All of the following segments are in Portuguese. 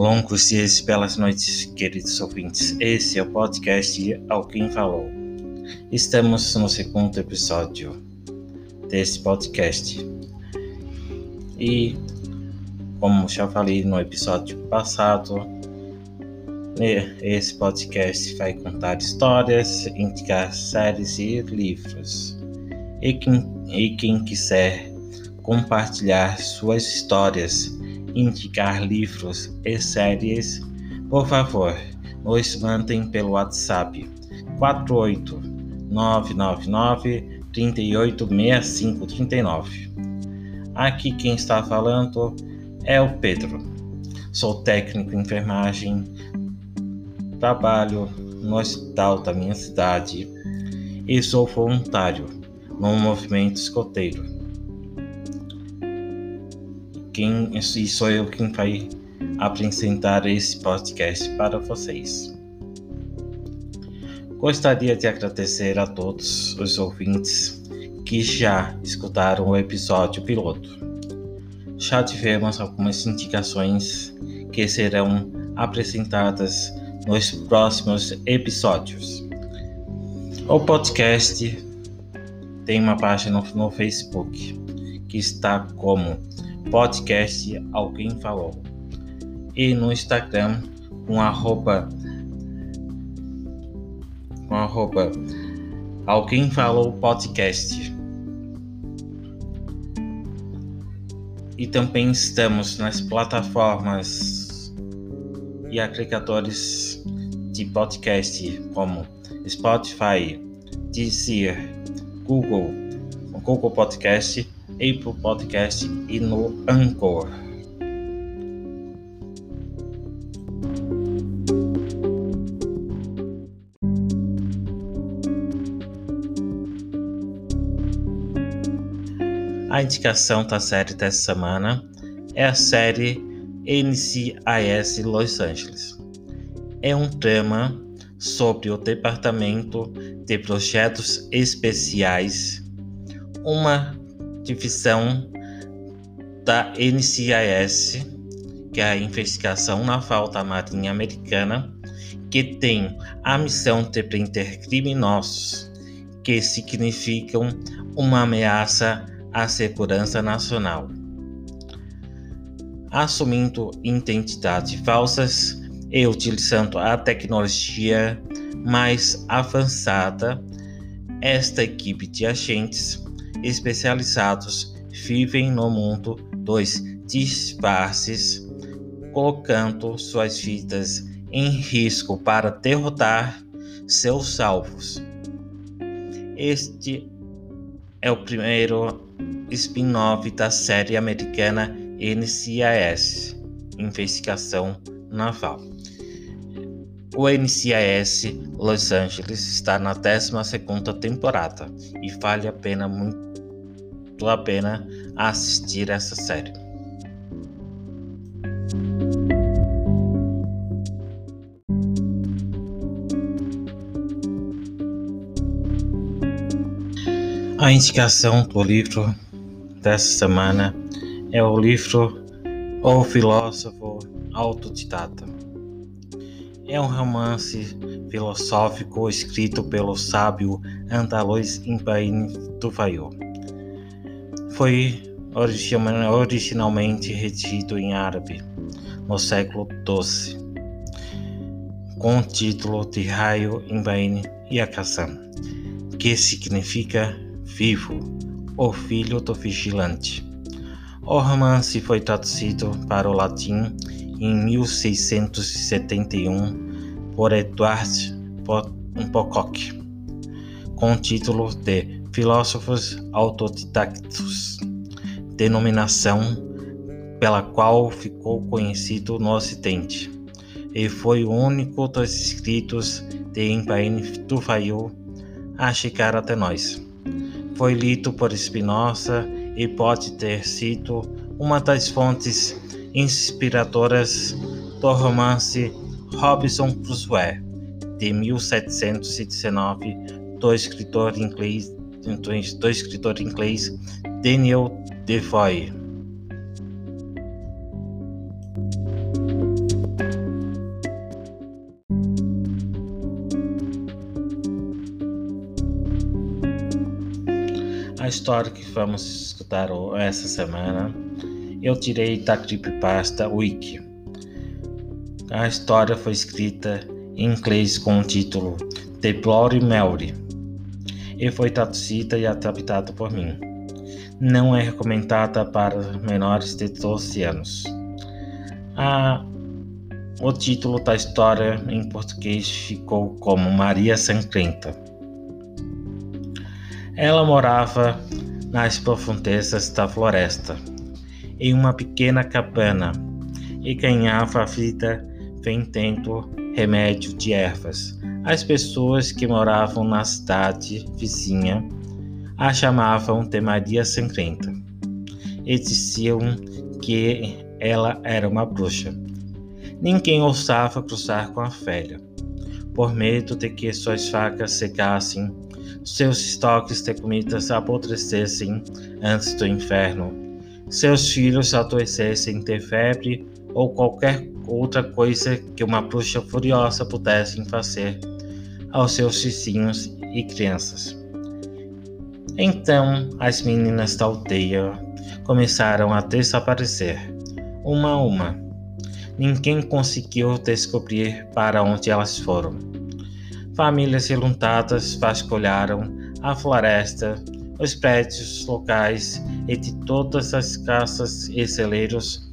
Longos dias e belas noites, queridos ouvintes. Esse é o podcast Alguém Falou. Estamos no segundo episódio desse podcast. E, como já falei no episódio passado, esse podcast vai contar histórias, indicar séries e livros. E quem, e quem quiser compartilhar suas histórias indicar livros e séries, por favor, nos mandem pelo WhatsApp 48999 386539. Aqui quem está falando é o Pedro. Sou técnico em enfermagem, trabalho no hospital da minha cidade e sou voluntário no movimento escoteiro quem e sou eu quem vai apresentar esse podcast para vocês. Gostaria de agradecer a todos os ouvintes que já escutaram o episódio piloto. Já tivemos algumas indicações que serão apresentadas nos próximos episódios. O podcast tem uma página no Facebook que está como podcast Alguém Falou. E no Instagram com arroba, com arroba Alguém Falou Podcast. E também estamos nas plataformas e agregadores de podcast como Spotify, Deezer, Google, Google Podcast Apple Podcast e no Anchor. A indicação da série dessa semana é a série NCIS Los Angeles. É um drama sobre o Departamento de Projetos Especiais, uma divisão da NCIS, que é a Investigação Naval da Marinha Americana, que tem a missão de prender criminosos que significam uma ameaça à segurança nacional. Assumindo identidades falsas e utilizando a tecnologia mais avançada, esta equipe de agentes especializados vivem no mundo dos disfarces, colocando suas vidas em risco para derrotar seus alvos. Este é o primeiro spin-off da série americana NCIS Investigação Naval. O NCIS Los Angeles está na 12 temporada e vale a pena muito muito a pena assistir essa série. A indicação do livro dessa semana é o livro O Filósofo Autodidata. É um romance filosófico escrito pelo sábio andaluz Ibrahim Tufail foi originalmente redigido em árabe no século XII, com o título de Raio Imbain Yakasan, que significa vivo, o filho do vigilante. O romance foi traduzido para o latim em 1671 por Edward Pocock, com o título de filósofos autodidactos, denominação pela qual ficou conhecido no Ocidente, e foi o único dos escritos de Ibrahim Tufail a chegar até nós. Foi lido por Spinoza e pode ter sido uma das fontes inspiradoras do romance Robinson Crusoe, de 1719, do escritor inglês do, escritor inglês Daniel Defoe. A história que vamos escutar essa semana eu tirei da Creepypasta Wiki. A história foi escrita em inglês com o título The Bloody Mary e foi traduzida e adaptada por mim. Não é recomendada para menores de 12 anos. A, o título da história em português ficou como Maria Sangrenta. Ela morava nas profundezas da floresta, em uma pequena cabana, e ganhava a vida vendendo remédio de ervas. As pessoas que moravam na cidade vizinha a chamavam de Maria Sangrenta e diziam que ela era uma bruxa. Ninguém ousava cruzar com a velha, por medo de que suas facas secassem, seus estoques de comidas apodrecessem antes do inverno, seus filhos adoecessem de febre ou qualquer outra coisa que uma bruxa furiosa pudesse fazer aos seus vizinhos e crianças. Então as meninas da aldeia começaram a desaparecer, uma a uma. Ninguém conseguiu descobrir para onde elas foram. Famílias reluntadas vasculharam a floresta, os prédios locais de todas as casas e celeiros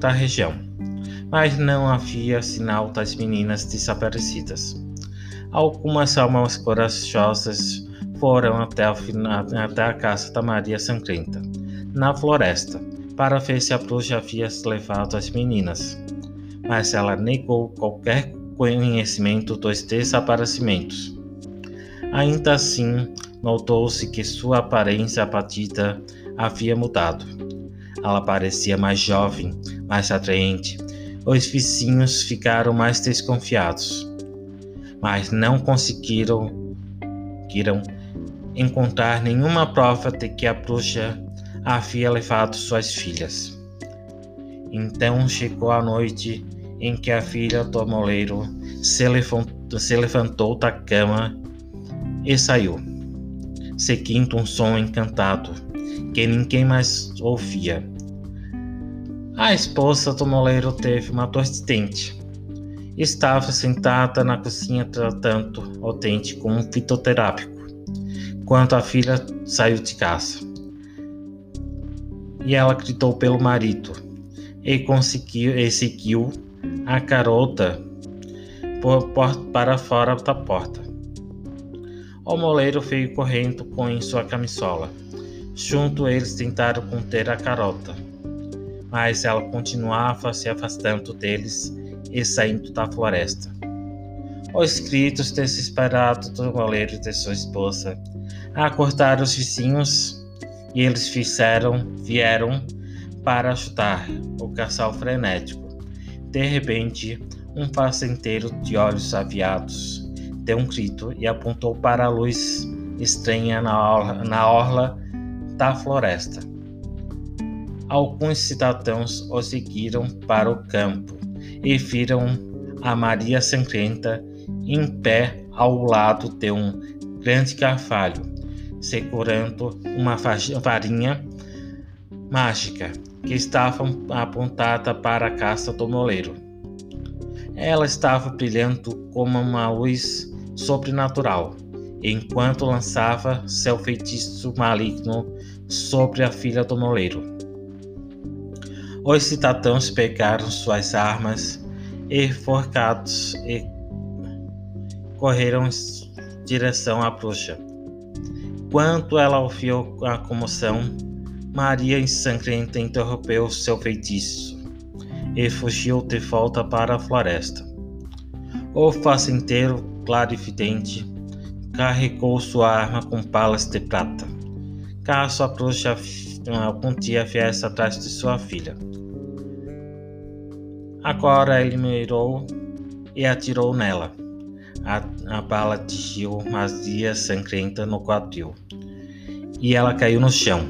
da região, mas não havia sinal das meninas desaparecidas. Algumas almas corajosas foram até, até a casa da Maria Sangrenta, na floresta, para ver se a bruxa havia levado as meninas, mas ela negou qualquer conhecimento dos desaparecimentos. Ainda assim, notou-se que sua aparência abatida havia mudado. Ela parecia mais jovem, mais atraente. Os vizinhos ficaram mais desconfiados, mas não conseguiram encontrar nenhuma prova de que a bruxa havia levado suas filhas. Então chegou a noite em que a filha do moleiro se levantou da cama e saiu, seguindo um som encantado que ninguém mais ouvia. A esposa do moleiro teve uma dor de dente. Estava sentada na cozinha tratando o dente com um fitoterápico, quando a filha saiu de casa. E ela gritou pelo marido e conseguiu e seguiu a garota por, por, para fora da porta. O moleiro veio correndo com sua camisola. Junto eles tentaram conter a garota mas ela continuava se afastando deles e saindo da floresta. Os gritos desesperados do goleiro e de sua esposa acordaram os vizinhos e eles fizeram, vieram para ajudar o casal frenético. De repente, um fazendeiro de olhos aviados deu um grito e apontou para a luz estranha na orla, na orla da floresta. Alguns cidadãos o seguiram para o campo e viram a Maria Sangrenta em pé ao lado de um grande carvalho, segurando uma varinha mágica que estava apontada para a casa do moleiro. Ela estava brilhando como uma luz sobrenatural, enquanto lançava seu feitiço maligno sobre a filha do moleiro. Os cidadãos pegaram suas armas e, forcados, e correram em direção à bruxa. Quando ela ouviu a comoção, Maria ensangrenta interrompeu seu feitiço e fugiu de volta para a floresta. O fazendeiro clarividente carregou sua arma com balas de prata, caso a bruxa algum dia viesse atrás de sua filha. Agora ele mirou e atirou nela. A, a bala atingiu Mazia sangrenta no quadril e ela caiu no chão.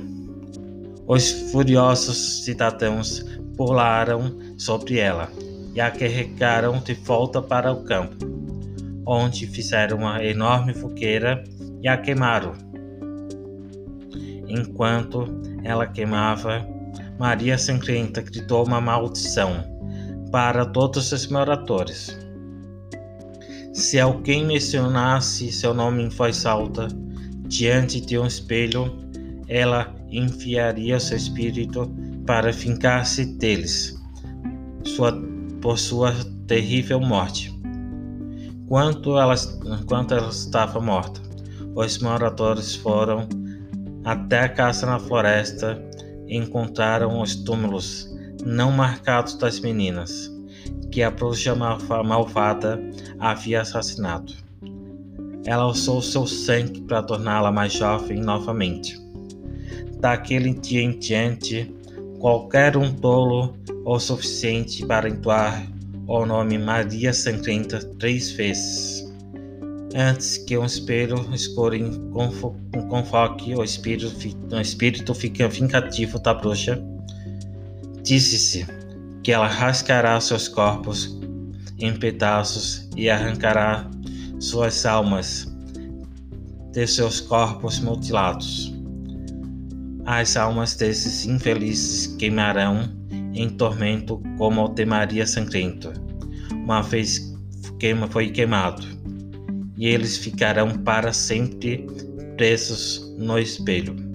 Os furiosos cidadãos pularam sobre ela e a carregaram de volta para o campo, onde fizeram uma enorme fogueira e a queimaram. Enquanto ela queimava, Maria Sangrenta gritou uma maldição para todos os moradores. Se alguém mencionasse seu nome em voz alta diante de um espelho, ela enfiaria seu espírito para vingar-se deles sua, por sua terrível morte. Quando ela, quando ela estava morta, os moradores foram até a casa na floresta e encontraram os túmulos não marcados das meninas que a bruxa malvada havia assassinado. Ela usou seu sangue para torná-la mais jovem novamente. Daquele dia em diante, qualquer um tolo o suficiente para entoar o nome Maria Sangrenta três vezes, antes que um espelho escuro convoque o espírito, o espírito vingativo da bruxa. Disse-se que ela rasgará seus corpos em pedaços e arrancará suas almas de seus corpos mutilados. As almas desses infelizes queimarão em tormento como o de Maria Sangrenta, uma vez queima foi queimado, e eles ficarão para sempre presos no espelho.